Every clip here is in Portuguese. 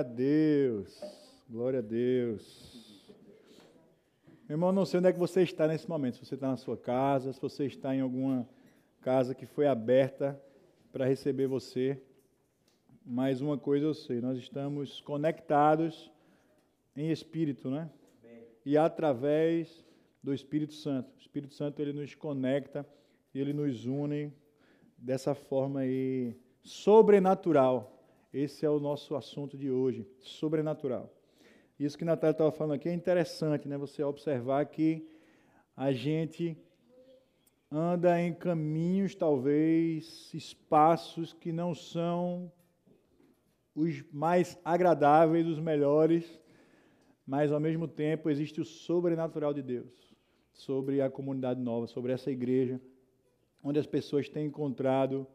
A Deus. Glória a Deus. Meu irmão, não sei onde é que você está nesse momento. Se você está na sua casa, se você está em alguma casa que foi aberta para receber você. Mas uma coisa eu sei, nós estamos conectados em espírito, né? E através do Espírito Santo. O Espírito Santo ele nos conecta, ele nos une dessa forma aí sobrenatural. Esse é o nosso assunto de hoje, sobrenatural. Isso que Natália estava falando aqui é interessante, né? Você observar que a gente anda em caminhos, talvez, espaços que não são os mais agradáveis, os melhores, mas ao mesmo tempo existe o sobrenatural de Deus sobre a comunidade nova, sobre essa igreja, onde as pessoas têm encontrado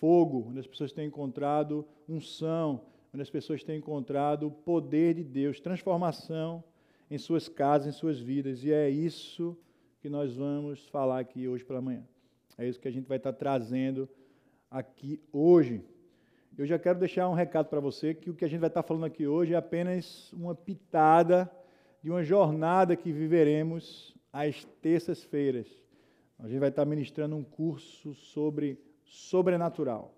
fogo, onde as pessoas têm encontrado unção, onde as pessoas têm encontrado o poder de Deus, transformação em suas casas, em suas vidas. E é isso que nós vamos falar aqui hoje pela manhã. É isso que a gente vai estar trazendo aqui hoje. Eu já quero deixar um recado para você que o que a gente vai estar falando aqui hoje é apenas uma pitada de uma jornada que viveremos às terças-feiras. A gente vai estar ministrando um curso sobre sobrenatural.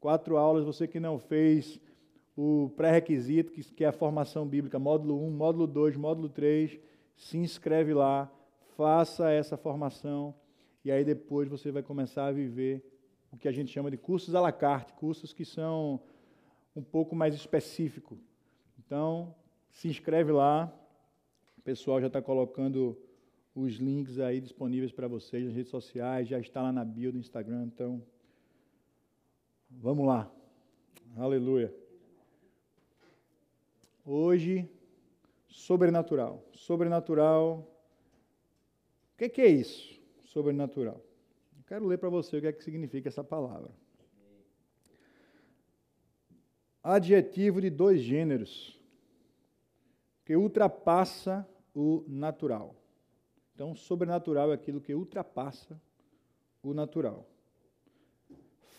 Quatro aulas, você que não fez o pré-requisito, que é a formação bíblica, módulo 1, módulo 2, módulo 3, se inscreve lá, faça essa formação e aí depois você vai começar a viver o que a gente chama de cursos à la carte, cursos que são um pouco mais específicos. Então, se inscreve lá, o pessoal já está colocando os links aí disponíveis para vocês nas redes sociais, já está lá na bio do Instagram, então Vamos lá. Aleluia. Hoje, sobrenatural. Sobrenatural. O que, é isso? Sobrenatural. Eu quero ler para você o que é que significa essa palavra. Adjetivo de dois gêneros que ultrapassa o natural. Então, sobrenatural é aquilo que ultrapassa o natural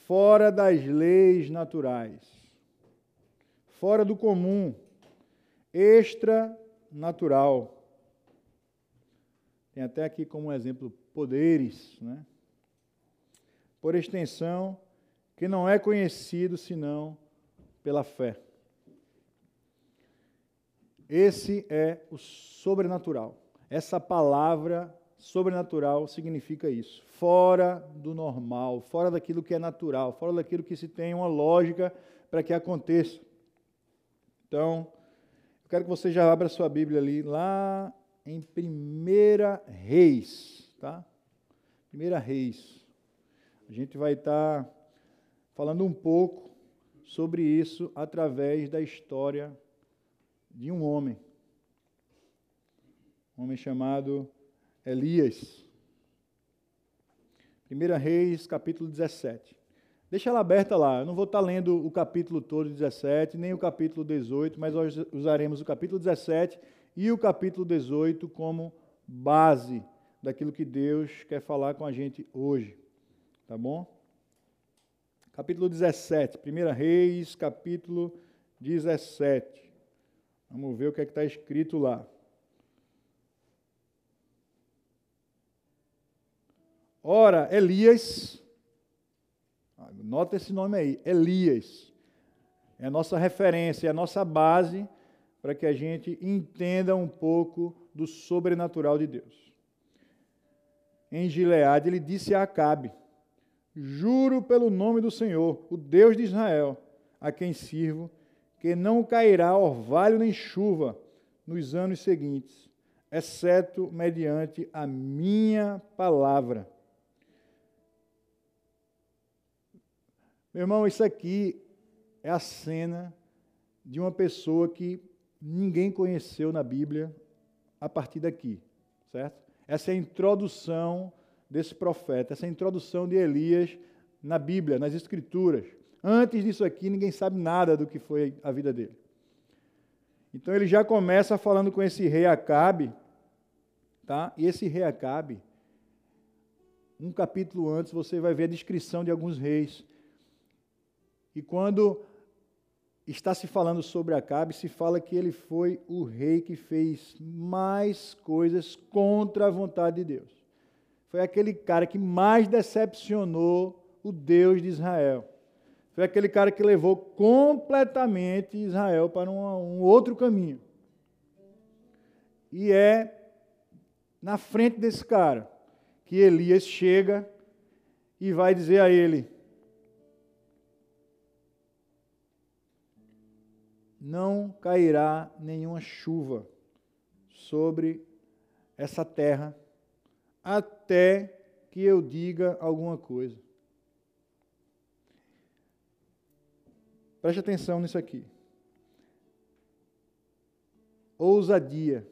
fora das leis naturais, fora do comum, extra-natural. Tem até aqui como exemplo poderes, né? Por extensão, que não é conhecido senão pela fé. Esse é o sobrenatural. Essa palavra Sobrenatural significa isso, fora do normal, fora daquilo que é natural, fora daquilo que se tem uma lógica para que aconteça. Então, eu quero que você já abra sua Bíblia ali, lá em Primeira Reis, tá? Primeira Reis. A gente vai estar falando um pouco sobre isso através da história de um homem. Um homem chamado Elias. 1 Reis, capítulo 17. Deixa ela aberta lá. Eu não vou estar lendo o capítulo todo 17, nem o capítulo 18, mas nós usaremos o capítulo 17 e o capítulo 18 como base daquilo que Deus quer falar com a gente hoje. Tá bom? Capítulo 17, 1 Reis, capítulo 17. Vamos ver o que é está escrito lá. Ora, Elias, nota esse nome aí, Elias, é a nossa referência, é a nossa base para que a gente entenda um pouco do sobrenatural de Deus. Em Gileade, ele disse a Acabe: Juro pelo nome do Senhor, o Deus de Israel, a quem sirvo, que não cairá orvalho nem chuva nos anos seguintes, exceto mediante a minha palavra. Meu irmão, isso aqui é a cena de uma pessoa que ninguém conheceu na Bíblia a partir daqui, certo? Essa é a introdução desse profeta, essa é a introdução de Elias na Bíblia, nas Escrituras. Antes disso aqui, ninguém sabe nada do que foi a vida dele. Então ele já começa falando com esse rei Acabe, tá? E esse rei Acabe, um capítulo antes, você vai ver a descrição de alguns reis e quando está se falando sobre Acabe, se fala que ele foi o rei que fez mais coisas contra a vontade de Deus. Foi aquele cara que mais decepcionou o Deus de Israel. Foi aquele cara que levou completamente Israel para um, um outro caminho. E é na frente desse cara que Elias chega e vai dizer a ele: não cairá nenhuma chuva sobre essa terra até que eu diga alguma coisa. Preste atenção nisso aqui. Ousadia.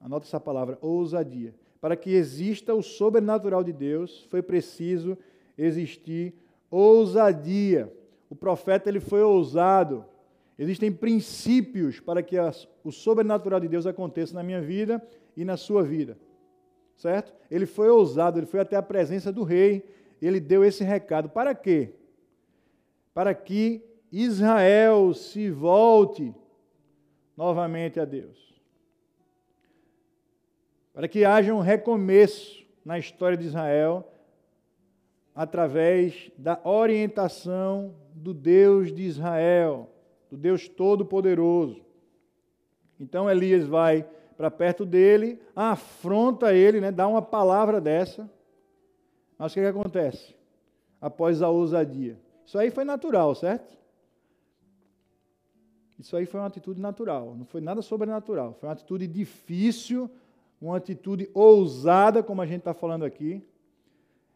Anota essa palavra, ousadia. Para que exista o sobrenatural de Deus, foi preciso existir ousadia. O profeta ele foi ousado Existem princípios para que as, o sobrenatural de Deus aconteça na minha vida e na sua vida. Certo? Ele foi ousado, ele foi até a presença do rei, ele deu esse recado. Para quê? Para que Israel se volte novamente a Deus. Para que haja um recomeço na história de Israel através da orientação do Deus de Israel do Deus Todo-Poderoso. Então Elias vai para perto dele, afronta ele, né, dá uma palavra dessa. Mas o que, que acontece? Após a ousadia. Isso aí foi natural, certo? Isso aí foi uma atitude natural, não foi nada sobrenatural. Foi uma atitude difícil, uma atitude ousada, como a gente está falando aqui.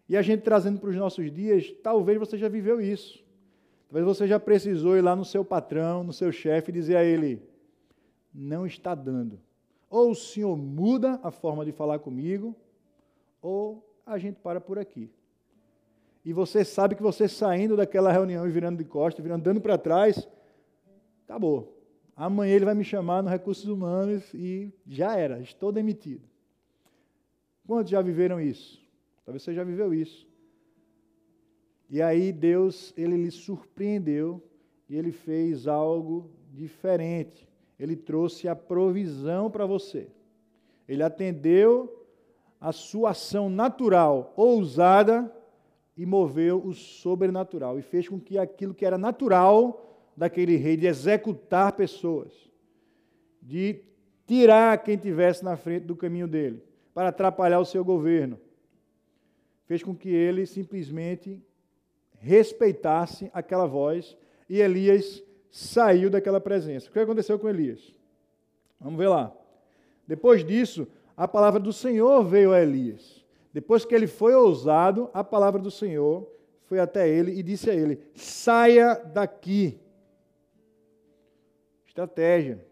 E a gente trazendo para os nossos dias, talvez você já viveu isso. Talvez você já precisou ir lá no seu patrão, no seu chefe, dizer a ele: não está dando. Ou o senhor muda a forma de falar comigo, ou a gente para por aqui. E você sabe que você saindo daquela reunião e virando de costas, virando, para trás, acabou. Amanhã ele vai me chamar no Recursos Humanos e já era, estou demitido. Quantos já viveram isso? Talvez você já viveu isso. E aí Deus, ele lhe surpreendeu e ele fez algo diferente. Ele trouxe a provisão para você. Ele atendeu a sua ação natural, ousada, e moveu o sobrenatural. E fez com que aquilo que era natural daquele rei, de executar pessoas, de tirar quem tivesse na frente do caminho dele, para atrapalhar o seu governo, fez com que ele simplesmente respeitasse aquela voz e Elias saiu daquela presença. O que aconteceu com Elias? Vamos ver lá. Depois disso, a palavra do Senhor veio a Elias. Depois que ele foi ousado, a palavra do Senhor foi até ele e disse a ele: saia daqui. Estratégia.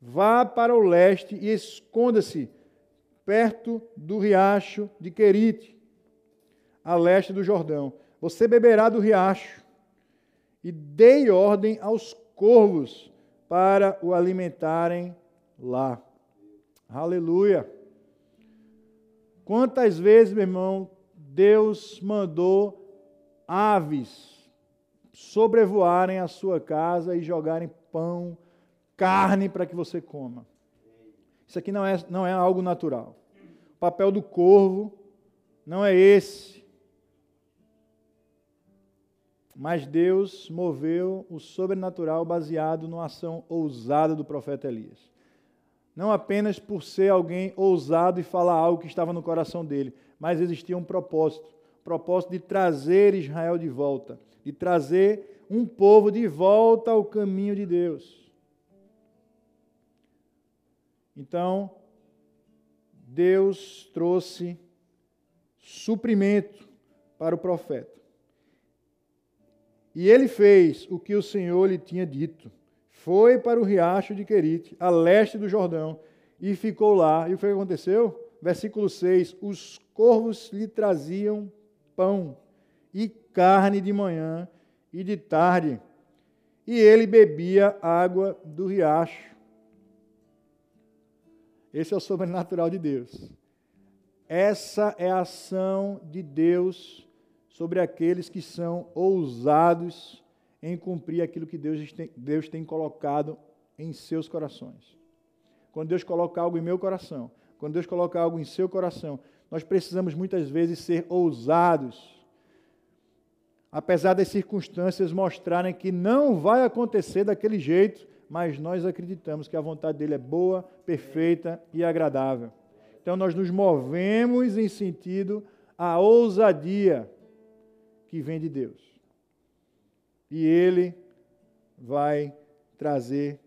Vá para o leste e esconda-se perto do riacho de Querite, a leste do Jordão. Você beberá do riacho, e dei ordem aos corvos para o alimentarem lá. Aleluia. Quantas vezes, meu irmão, Deus mandou aves sobrevoarem a sua casa e jogarem pão, carne para que você coma. Isso aqui não é, não é algo natural. O papel do corvo não é esse. Mas Deus moveu o sobrenatural baseado numa ação ousada do profeta Elias. Não apenas por ser alguém ousado e falar algo que estava no coração dele, mas existia um propósito propósito de trazer Israel de volta, de trazer um povo de volta ao caminho de Deus. Então, Deus trouxe suprimento para o profeta. E ele fez o que o Senhor lhe tinha dito. Foi para o riacho de Querite, a leste do Jordão, e ficou lá. E o que aconteceu? Versículo 6: Os corvos lhe traziam pão e carne de manhã e de tarde, e ele bebia água do riacho. Esse é o sobrenatural de Deus. Essa é a ação de Deus sobre aqueles que são ousados em cumprir aquilo que Deus tem, Deus tem colocado em seus corações. Quando Deus coloca algo em meu coração, quando Deus coloca algo em seu coração, nós precisamos muitas vezes ser ousados, apesar das circunstâncias mostrarem que não vai acontecer daquele jeito, mas nós acreditamos que a vontade dele é boa, perfeita e agradável. Então nós nos movemos em sentido à ousadia que vem de Deus. E ele vai trazer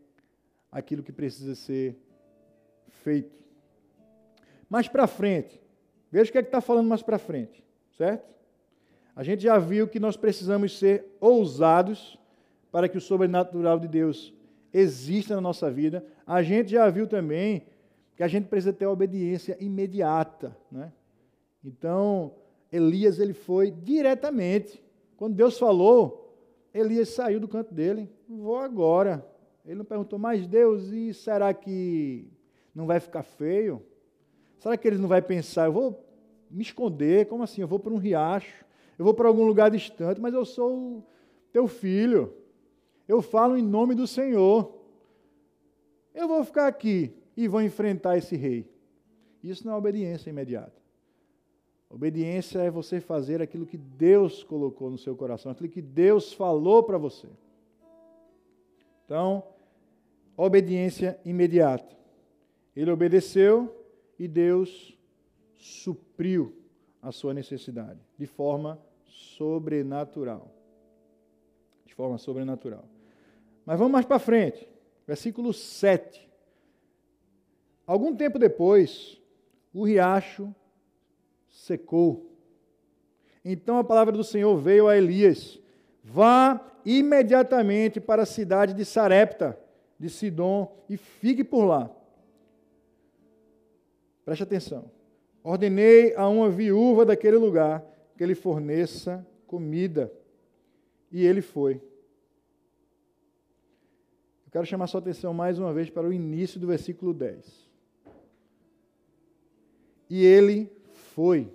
aquilo que precisa ser feito. Mais para frente, veja o que é que está falando mais para frente, certo? A gente já viu que nós precisamos ser ousados para que o sobrenatural de Deus exista na nossa vida. A gente já viu também que a gente precisa ter obediência imediata, né? Então, Elias ele foi diretamente. Quando Deus falou, Elias saiu do canto dele. Vou agora. Ele não perguntou, mais Deus, e será que não vai ficar feio? Será que ele não vai pensar, eu vou me esconder? Como assim? Eu vou para um riacho, eu vou para algum lugar distante, mas eu sou teu filho. Eu falo em nome do Senhor. Eu vou ficar aqui e vou enfrentar esse rei. Isso não é obediência imediata. Obediência é você fazer aquilo que Deus colocou no seu coração, aquilo que Deus falou para você. Então, obediência imediata. Ele obedeceu e Deus supriu a sua necessidade de forma sobrenatural. De forma sobrenatural. Mas vamos mais para frente. Versículo 7. Algum tempo depois, o riacho secou. Então a palavra do Senhor veio a Elias: Vá imediatamente para a cidade de Sarepta, de Sidom, e fique por lá. Preste atenção. Ordenei a uma viúva daquele lugar que lhe forneça comida. E ele foi. Eu quero chamar sua atenção mais uma vez para o início do versículo 10. E ele foi.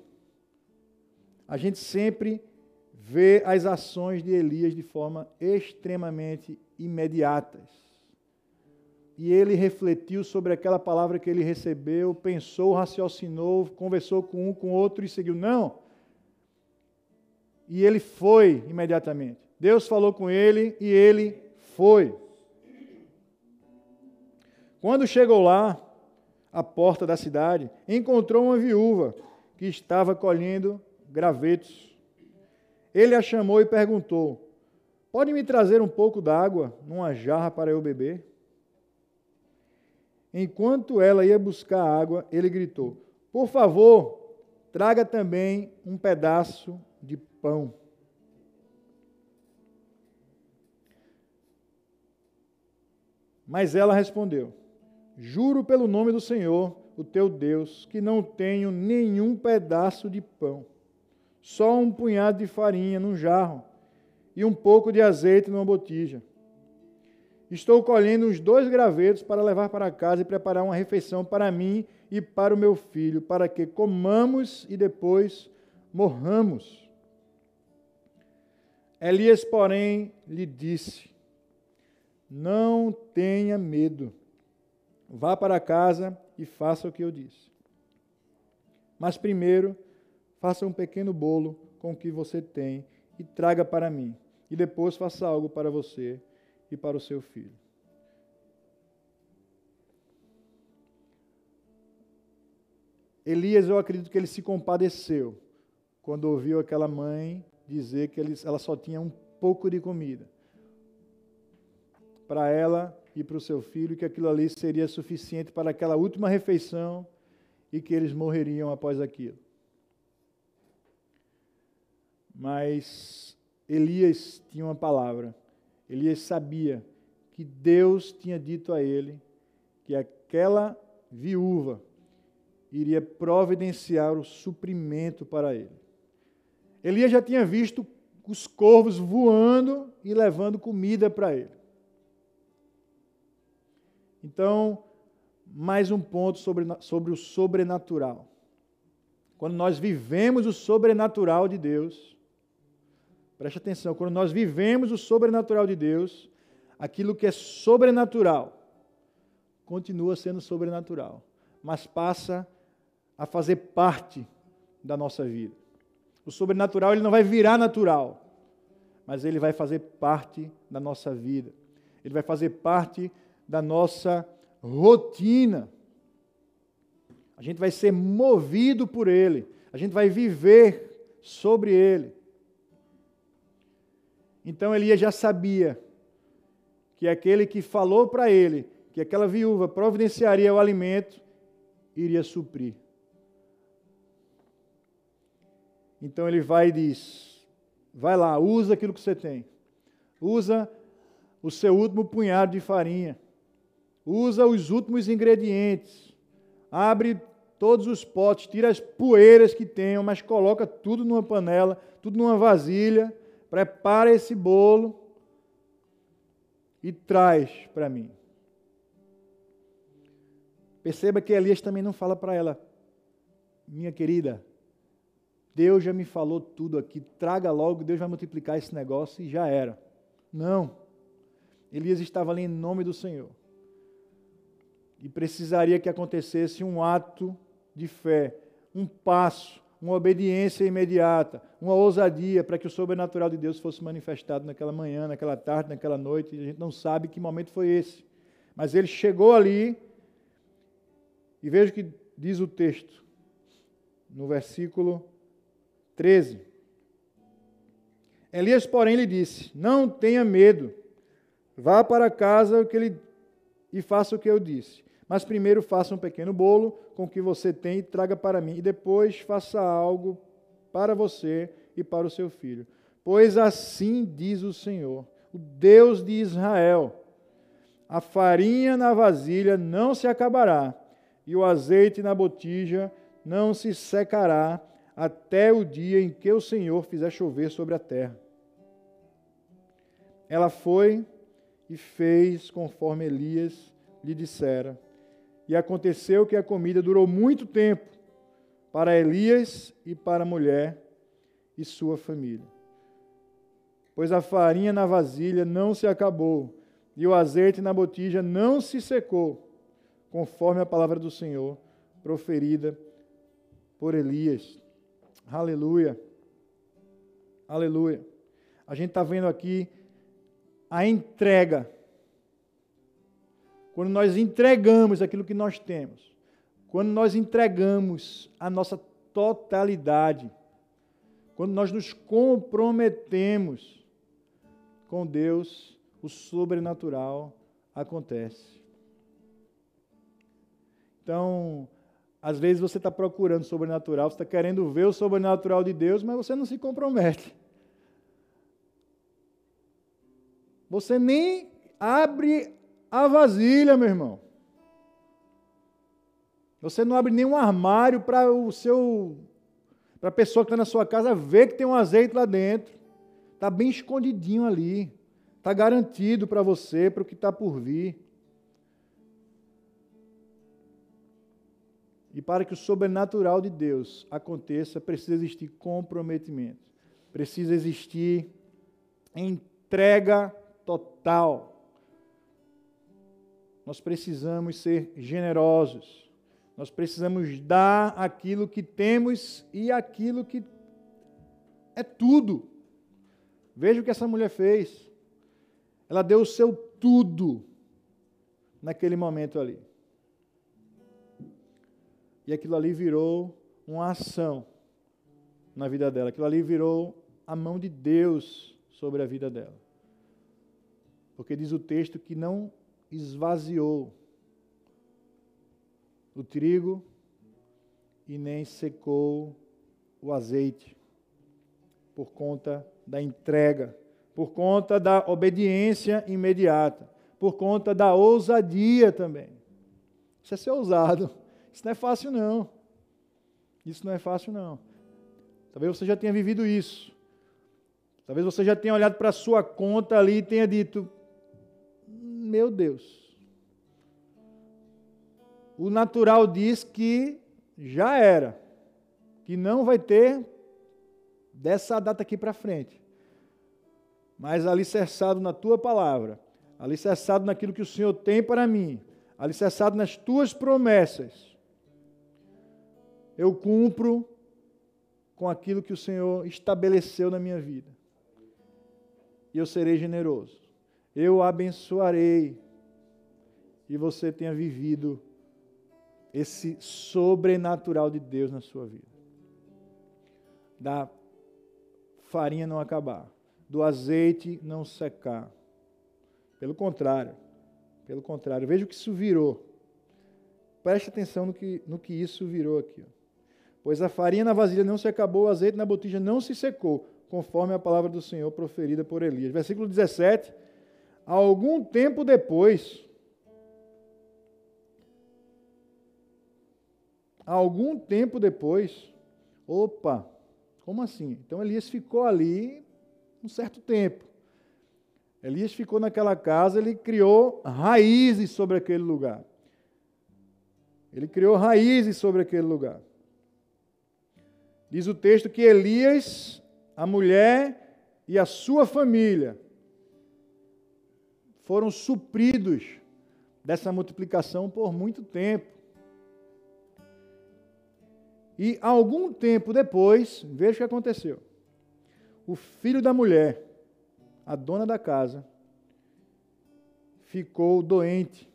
A gente sempre vê as ações de Elias de forma extremamente imediatas. E ele refletiu sobre aquela palavra que ele recebeu, pensou, raciocinou, conversou com um, com outro e seguiu. Não. E ele foi imediatamente. Deus falou com ele e ele foi. Quando chegou lá, à porta da cidade, encontrou uma viúva que estava colhendo gravetos. Ele a chamou e perguntou: Pode me trazer um pouco d'água numa jarra para eu beber? Enquanto ela ia buscar água, ele gritou: Por favor, traga também um pedaço de pão. Mas ela respondeu: Juro pelo nome do Senhor, o teu Deus, que não tenho nenhum pedaço de pão, só um punhado de farinha num jarro e um pouco de azeite numa botija. Estou colhendo uns dois gravetos para levar para casa e preparar uma refeição para mim e para o meu filho, para que comamos e depois morramos. Elias, porém, lhe disse: Não tenha medo Vá para casa e faça o que eu disse. Mas primeiro, faça um pequeno bolo com o que você tem e traga para mim. E depois faça algo para você e para o seu filho. Elias, eu acredito que ele se compadeceu quando ouviu aquela mãe dizer que ela só tinha um pouco de comida. Para ela, e para o seu filho, que aquilo ali seria suficiente para aquela última refeição e que eles morreriam após aquilo. Mas Elias tinha uma palavra. Elias sabia que Deus tinha dito a ele que aquela viúva iria providenciar o suprimento para ele. Elias já tinha visto os corvos voando e levando comida para ele. Então, mais um ponto sobre, sobre o sobrenatural. Quando nós vivemos o sobrenatural de Deus, Preste atenção, quando nós vivemos o sobrenatural de Deus, aquilo que é sobrenatural continua sendo sobrenatural, mas passa a fazer parte da nossa vida. O sobrenatural ele não vai virar natural, mas ele vai fazer parte da nossa vida. Ele vai fazer parte da nossa rotina. A gente vai ser movido por ele, a gente vai viver sobre ele. Então Elias já sabia que aquele que falou para ele que aquela viúva providenciaria o alimento iria suprir. Então ele vai e diz: vai lá, usa aquilo que você tem. Usa o seu último punhado de farinha. Usa os últimos ingredientes. Abre todos os potes, tira as poeiras que tenham, mas coloca tudo numa panela, tudo numa vasilha, prepara esse bolo e traz para mim. Perceba que Elias também não fala para ela, minha querida, Deus já me falou tudo aqui, traga logo, Deus vai multiplicar esse negócio e já era. Não. Elias estava ali em nome do Senhor. E precisaria que acontecesse um ato de fé, um passo, uma obediência imediata, uma ousadia para que o sobrenatural de Deus fosse manifestado naquela manhã, naquela tarde, naquela noite. A gente não sabe que momento foi esse. Mas ele chegou ali, e veja o que diz o texto, no versículo 13. Elias, porém, lhe disse: Não tenha medo, vá para casa que ele, e faça o que eu disse. Mas primeiro faça um pequeno bolo com o que você tem e traga para mim, e depois faça algo para você e para o seu filho. Pois assim diz o Senhor, o Deus de Israel: a farinha na vasilha não se acabará, e o azeite na botija não se secará, até o dia em que o Senhor fizer chover sobre a terra. Ela foi e fez conforme Elias lhe dissera. E aconteceu que a comida durou muito tempo para Elias e para a mulher e sua família. Pois a farinha na vasilha não se acabou, e o azeite na botija não se secou, conforme a palavra do Senhor proferida por Elias. Aleluia. Aleluia. A gente está vendo aqui a entrega. Quando nós entregamos aquilo que nós temos, quando nós entregamos a nossa totalidade, quando nós nos comprometemos com Deus, o sobrenatural acontece. Então, às vezes você está procurando o sobrenatural, você está querendo ver o sobrenatural de Deus, mas você não se compromete. Você nem abre a vasilha, meu irmão. Você não abre nenhum armário para o seu para a pessoa que está na sua casa ver que tem um azeite lá dentro. Está bem escondidinho ali. Está garantido para você, para o que está por vir. E para que o sobrenatural de Deus aconteça, precisa existir comprometimento, precisa existir entrega total. Nós precisamos ser generosos, nós precisamos dar aquilo que temos e aquilo que é tudo. Veja o que essa mulher fez. Ela deu o seu tudo naquele momento ali. E aquilo ali virou uma ação na vida dela. Aquilo ali virou a mão de Deus sobre a vida dela. Porque diz o texto que não esvaziou o trigo e nem secou o azeite, por conta da entrega, por conta da obediência imediata, por conta da ousadia também. Isso é ser ousado. Isso não é fácil, não. Isso não é fácil, não. Talvez você já tenha vivido isso. Talvez você já tenha olhado para a sua conta ali e tenha dito: Meu Deus. O natural diz que já era, que não vai ter dessa data aqui para frente. mas alicerçado na tua palavra, alicerçado naquilo que o Senhor tem para mim, alicerçado nas tuas promessas, eu cumpro com aquilo que o Senhor estabeleceu na minha vida. E eu serei generoso. Eu abençoarei. E você tenha vivido esse sobrenatural de Deus na sua vida. Da farinha não acabar, do azeite não secar. Pelo contrário, pelo contrário, veja o que isso virou. Preste atenção no que, no que isso virou aqui. Ó. Pois a farinha na vasilha não se acabou, o azeite na botija não se secou, conforme a palavra do Senhor proferida por Elias. Versículo 17. Algum tempo depois, algum tempo depois, opa, como assim? Então Elias ficou ali um certo tempo. Elias ficou naquela casa, ele criou raízes sobre aquele lugar. Ele criou raízes sobre aquele lugar. Diz o texto que Elias, a mulher e a sua família foram supridos dessa multiplicação por muito tempo. E algum tempo depois, veja o que aconteceu. O filho da mulher, a dona da casa, ficou doente.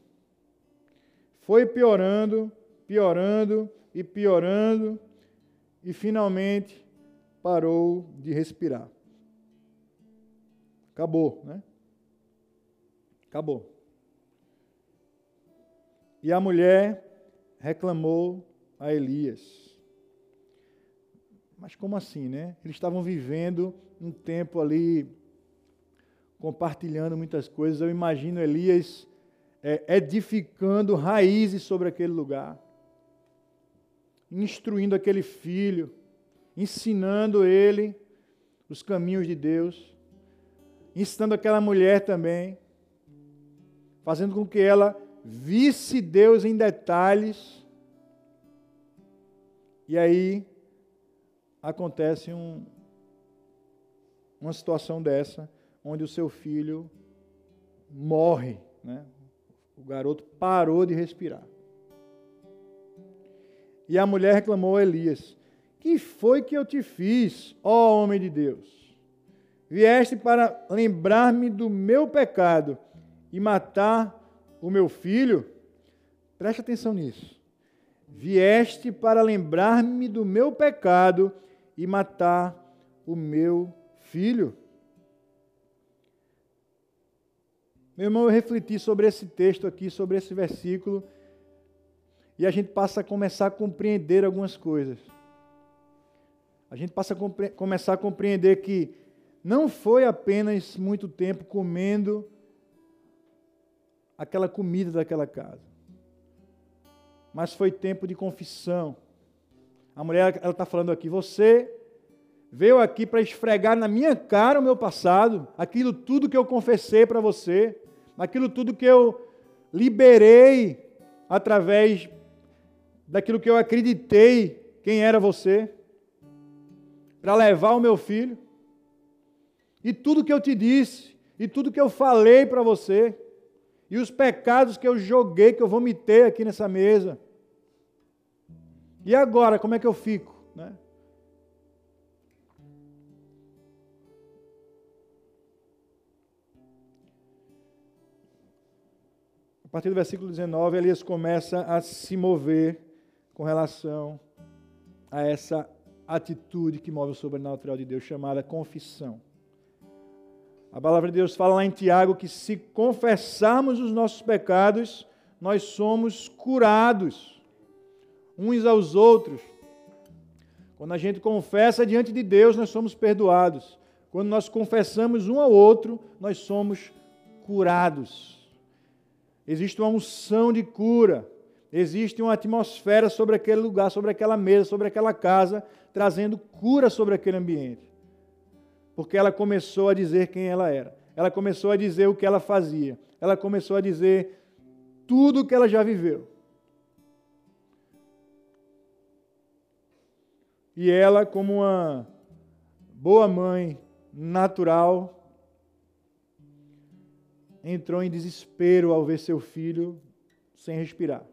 Foi piorando, piorando e piorando e finalmente parou de respirar. Acabou, né? Acabou. E a mulher reclamou a Elias. Mas como assim, né? Eles estavam vivendo um tempo ali, compartilhando muitas coisas. Eu imagino Elias é, edificando raízes sobre aquele lugar instruindo aquele filho, ensinando ele os caminhos de Deus, ensinando aquela mulher também, fazendo com que ela visse Deus em detalhes. E aí acontece um, uma situação dessa, onde o seu filho morre, né? O garoto parou de respirar. E a mulher reclamou a Elias: Que foi que eu te fiz, ó homem de Deus? Vieste para lembrar-me do meu pecado e matar o meu filho? Preste atenção nisso. Vieste para lembrar-me do meu pecado e matar o meu filho? Meu irmão, eu refleti sobre esse texto aqui, sobre esse versículo e a gente passa a começar a compreender algumas coisas. A gente passa a começar a compreender que não foi apenas muito tempo comendo aquela comida daquela casa, mas foi tempo de confissão. A mulher ela está falando aqui, você veio aqui para esfregar na minha cara o meu passado, aquilo tudo que eu confessei para você, aquilo tudo que eu liberei através daquilo que eu acreditei quem era você, para levar o meu filho. E tudo que eu te disse, e tudo que eu falei para você, e os pecados que eu joguei, que eu vomitei aqui nessa mesa. E agora, como é que eu fico? Né? A partir do versículo 19, Elias começa a se mover com relação a essa atitude que move o sobrenatural de Deus, chamada confissão. A palavra de Deus fala lá em Tiago que se confessarmos os nossos pecados, nós somos curados uns aos outros. Quando a gente confessa diante de Deus, nós somos perdoados. Quando nós confessamos um ao outro, nós somos curados. Existe uma unção de cura. Existe uma atmosfera sobre aquele lugar, sobre aquela mesa, sobre aquela casa, trazendo cura sobre aquele ambiente. Porque ela começou a dizer quem ela era. Ela começou a dizer o que ela fazia. Ela começou a dizer tudo o que ela já viveu. E ela, como uma boa mãe natural, entrou em desespero ao ver seu filho sem respirar.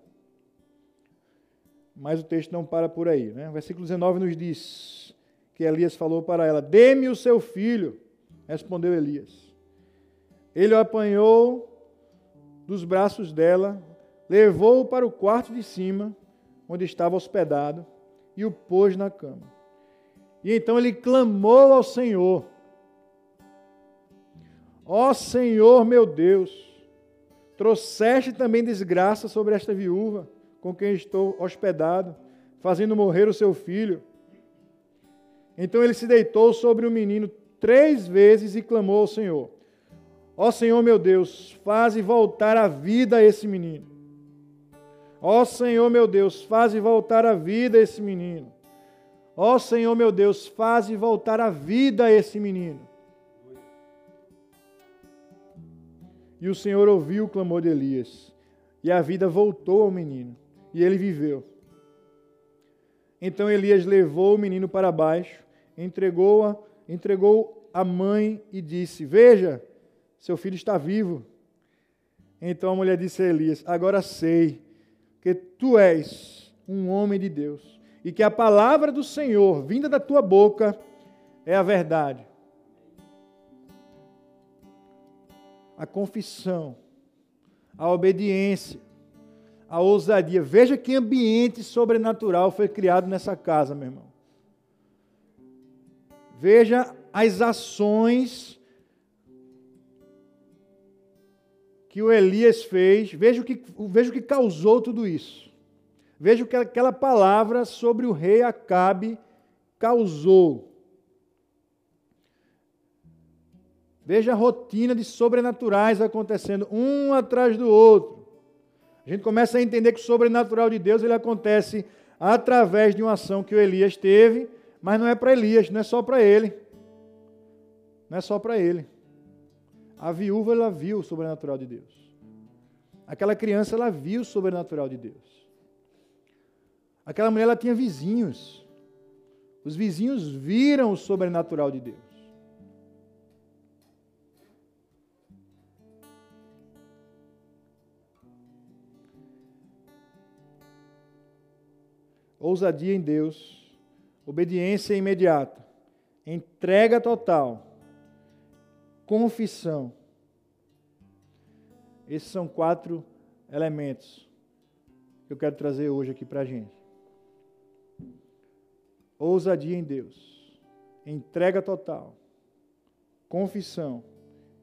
Mas o texto não para por aí. Né? Versículo 19 nos diz que Elias falou para ela: Dê-me o seu filho. Respondeu Elias. Ele o apanhou dos braços dela, levou-o para o quarto de cima, onde estava hospedado, e o pôs na cama. E então ele clamou ao Senhor: Ó Senhor meu Deus, trouxeste também desgraça sobre esta viúva com quem estou hospedado, fazendo morrer o seu filho. Então ele se deitou sobre o menino três vezes e clamou ao Senhor: Ó Senhor meu Deus, faze voltar a vida a esse menino. Ó Senhor meu Deus, faze voltar a vida a esse menino. Ó Senhor meu Deus, faze voltar a vida a esse menino. E o Senhor ouviu o clamor de Elias, e a vida voltou ao menino, e ele viveu. Então Elias levou o menino para baixo, entregou-a, entregou a mãe e disse: Veja, seu filho está vivo. Então a mulher disse a Elias: Agora sei que tu és um homem de Deus e que a palavra do Senhor, vinda da tua boca, é a verdade. a confissão, a obediência, a ousadia. Veja que ambiente sobrenatural foi criado nessa casa, meu irmão. Veja as ações que o Elias fez, veja o que, veja o que causou tudo isso. Veja o que aquela palavra sobre o rei Acabe causou. Veja a rotina de sobrenaturais acontecendo um atrás do outro. A gente começa a entender que o sobrenatural de Deus ele acontece através de uma ação que o Elias teve, mas não é para Elias, não é só para ele. Não é só para ele. A viúva ela viu o sobrenatural de Deus. Aquela criança ela viu o sobrenatural de Deus. Aquela mulher ela tinha vizinhos. Os vizinhos viram o sobrenatural de Deus. ousadia em Deus, obediência imediata, entrega total, confissão. Esses são quatro elementos que eu quero trazer hoje aqui para a gente. Ousadia em Deus, entrega total, confissão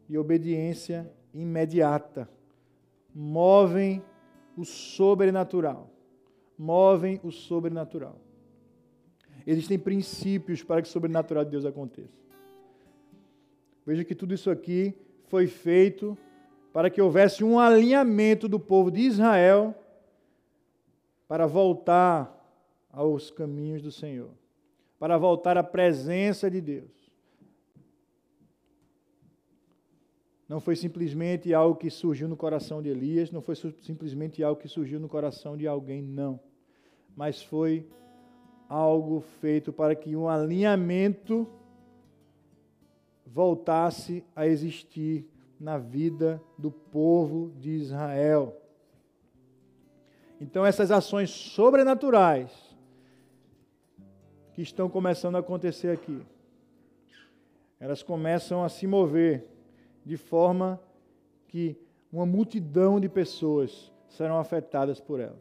e obediência imediata movem o sobrenatural movem o sobrenatural. Existem princípios para que o sobrenatural de Deus aconteça. Veja que tudo isso aqui foi feito para que houvesse um alinhamento do povo de Israel para voltar aos caminhos do Senhor, para voltar à presença de Deus. Não foi simplesmente algo que surgiu no coração de Elias, não foi simplesmente algo que surgiu no coração de alguém, não. Mas foi algo feito para que um alinhamento voltasse a existir na vida do povo de Israel. Então, essas ações sobrenaturais que estão começando a acontecer aqui, elas começam a se mover de forma que uma multidão de pessoas serão afetadas por ela.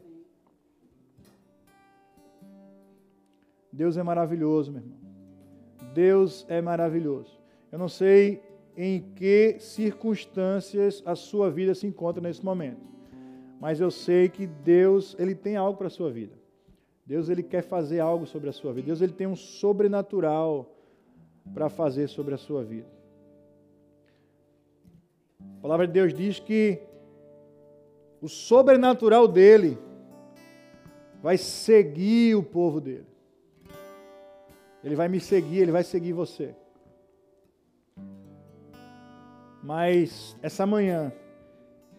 Deus é maravilhoso, meu irmão. Deus é maravilhoso. Eu não sei em que circunstâncias a sua vida se encontra nesse momento, mas eu sei que Deus ele tem algo para a sua vida. Deus ele quer fazer algo sobre a sua vida. Deus ele tem um sobrenatural para fazer sobre a sua vida. A palavra de Deus diz que o sobrenatural dele vai seguir o povo dele. Ele vai me seguir, ele vai seguir você. Mas essa manhã,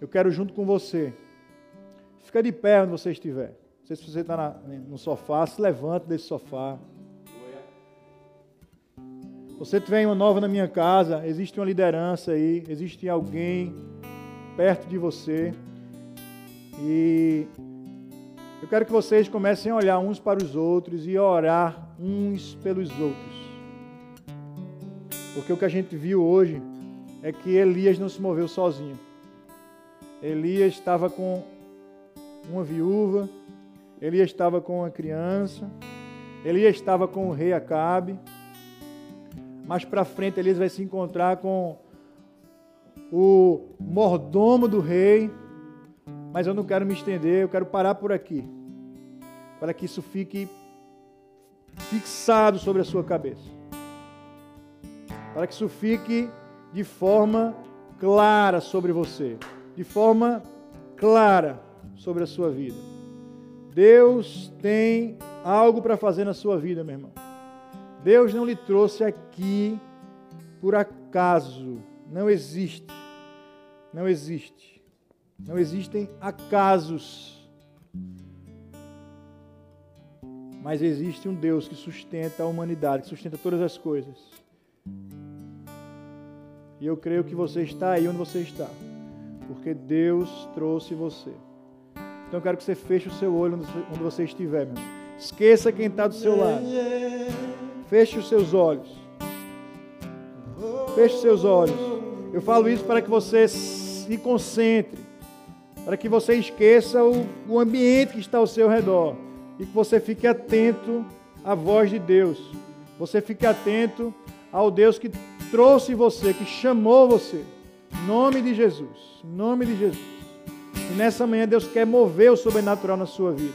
eu quero junto com você. Fica de pé onde você estiver. Não sei se você está no sofá, se levanta desse sofá. Você tiver uma nova na minha casa, existe uma liderança aí, existe alguém perto de você. E eu quero que vocês comecem a olhar uns para os outros e orar uns pelos outros. Porque o que a gente viu hoje é que Elias não se moveu sozinho. Elias estava com uma viúva, Elias estava com uma criança, Elias estava com o rei Acabe. Mais para frente, Elias vai se encontrar com o mordomo do rei. Mas eu não quero me estender, eu quero parar por aqui, para que isso fique fixado sobre a sua cabeça, para que isso fique de forma clara sobre você, de forma clara sobre a sua vida. Deus tem algo para fazer na sua vida, meu irmão. Deus não lhe trouxe aqui por acaso. Não existe. Não existe. Não existem acasos. Mas existe um Deus que sustenta a humanidade, que sustenta todas as coisas. E eu creio que você está aí onde você está, porque Deus trouxe você. Então eu quero que você feche o seu olho onde você estiver, meu. Esqueça quem está do seu lado. Feche os seus olhos. Feche os seus olhos. Eu falo isso para que você se concentre, para que você esqueça o, o ambiente que está ao seu redor e que você fique atento à voz de Deus. Você fique atento ao Deus que trouxe você, que chamou você. Nome de Jesus. Nome de Jesus. E nessa manhã Deus quer mover o sobrenatural na sua vida.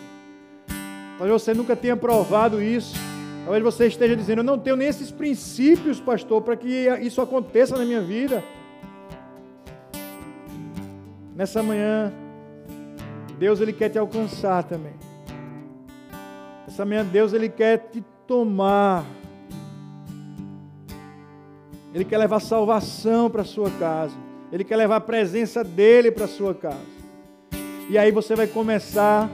Talvez você nunca tenha provado isso. Talvez você esteja dizendo, eu não tenho nem esses princípios, pastor, para que isso aconteça na minha vida. Nessa manhã, Deus ele quer te alcançar também. Nessa manhã, Deus ele quer te tomar. Ele quer levar salvação para sua casa. Ele quer levar a presença dele para sua casa. E aí você vai começar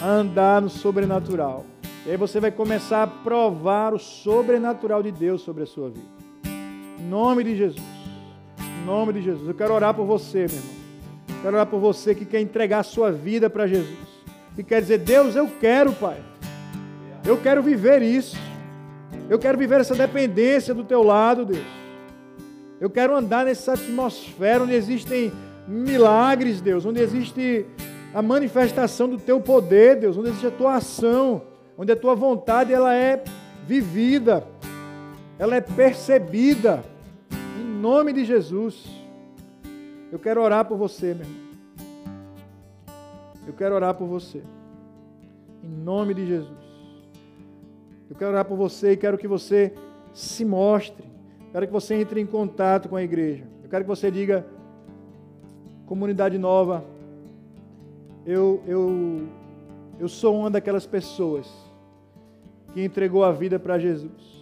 a andar no sobrenatural. E aí você vai começar a provar o sobrenatural de Deus sobre a sua vida. Em nome de Jesus. Em nome de Jesus. Eu quero orar por você, meu irmão. Quero orar por você que quer entregar a sua vida para Jesus. E quer dizer, Deus, eu quero, Pai. Eu quero viver isso. Eu quero viver essa dependência do teu lado, Deus. Eu quero andar nessa atmosfera onde existem milagres, Deus, onde existe a manifestação do teu poder, Deus, onde existe a tua ação, onde a tua vontade ela é vivida, ela é percebida. Em nome de Jesus. Eu quero orar por você, meu irmão. Eu quero orar por você. Em nome de Jesus. Eu quero orar por você e quero que você se mostre. Quero que você entre em contato com a igreja. Eu quero que você diga, comunidade nova, eu, eu, eu sou uma daquelas pessoas que entregou a vida para Jesus.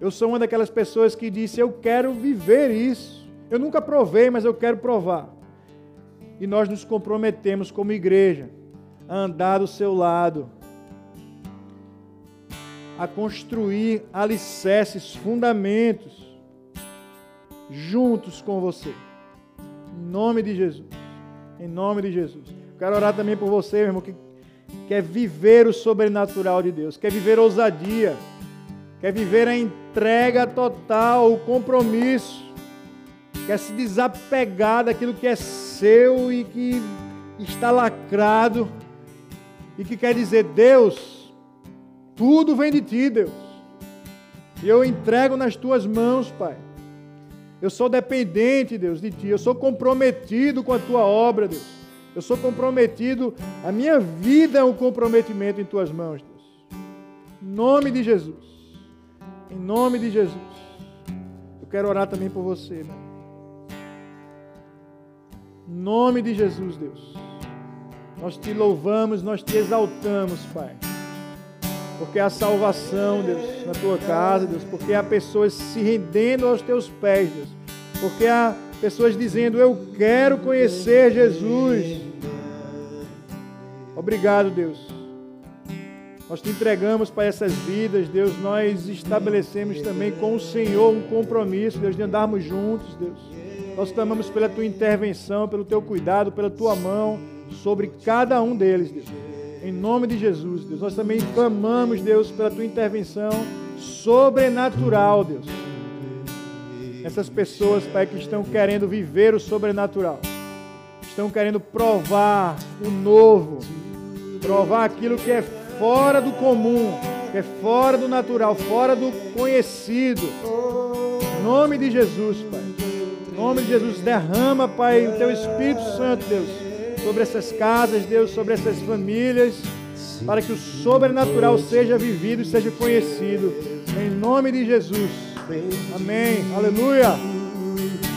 Eu sou uma daquelas pessoas que disse: Eu quero viver isso. Eu nunca provei, mas eu quero provar. E nós nos comprometemos como igreja a andar do seu lado, a construir alicerces, fundamentos, juntos com você. Em nome de Jesus. Em nome de Jesus. Quero orar também por você, meu irmão, que quer viver o sobrenatural de Deus, quer viver ousadia, quer viver a entrega total, o compromisso, quer se desapegar daquilo que é seu e que está lacrado, e que quer dizer: Deus, tudo vem de ti, Deus, e eu entrego nas tuas mãos, Pai. Eu sou dependente, Deus, de ti, eu sou comprometido com a tua obra, Deus. Eu sou comprometido, a minha vida é um comprometimento em tuas mãos, Deus. Em nome de Jesus. Em nome de Jesus. Eu quero orar também por você, meu. Nome de Jesus, Deus. Nós te louvamos, nós te exaltamos, Pai. Porque há salvação, Deus, na tua casa, Deus. Porque há pessoas se rendendo aos teus pés, Deus. Porque há pessoas dizendo: Eu quero conhecer Jesus. Obrigado, Deus. Nós te entregamos para essas vidas, Deus. Nós estabelecemos também com o Senhor um compromisso, Deus, de andarmos juntos, Deus. Nós clamamos pela tua intervenção, pelo teu cuidado, pela tua mão sobre cada um deles, Deus. Em nome de Jesus, Deus. Nós também clamamos, Deus, pela tua intervenção sobrenatural, Deus. Essas pessoas, Pai, que estão querendo viver o sobrenatural, estão querendo provar o novo, provar aquilo que é fora do comum, que é fora do natural, fora do conhecido. Em nome de Jesus, Pai. Nome de Jesus, derrama, Pai, o teu Espírito Santo, Deus, sobre essas casas, Deus, sobre essas famílias, para que o sobrenatural seja vivido e seja conhecido. Em nome de Jesus. Amém. Aleluia.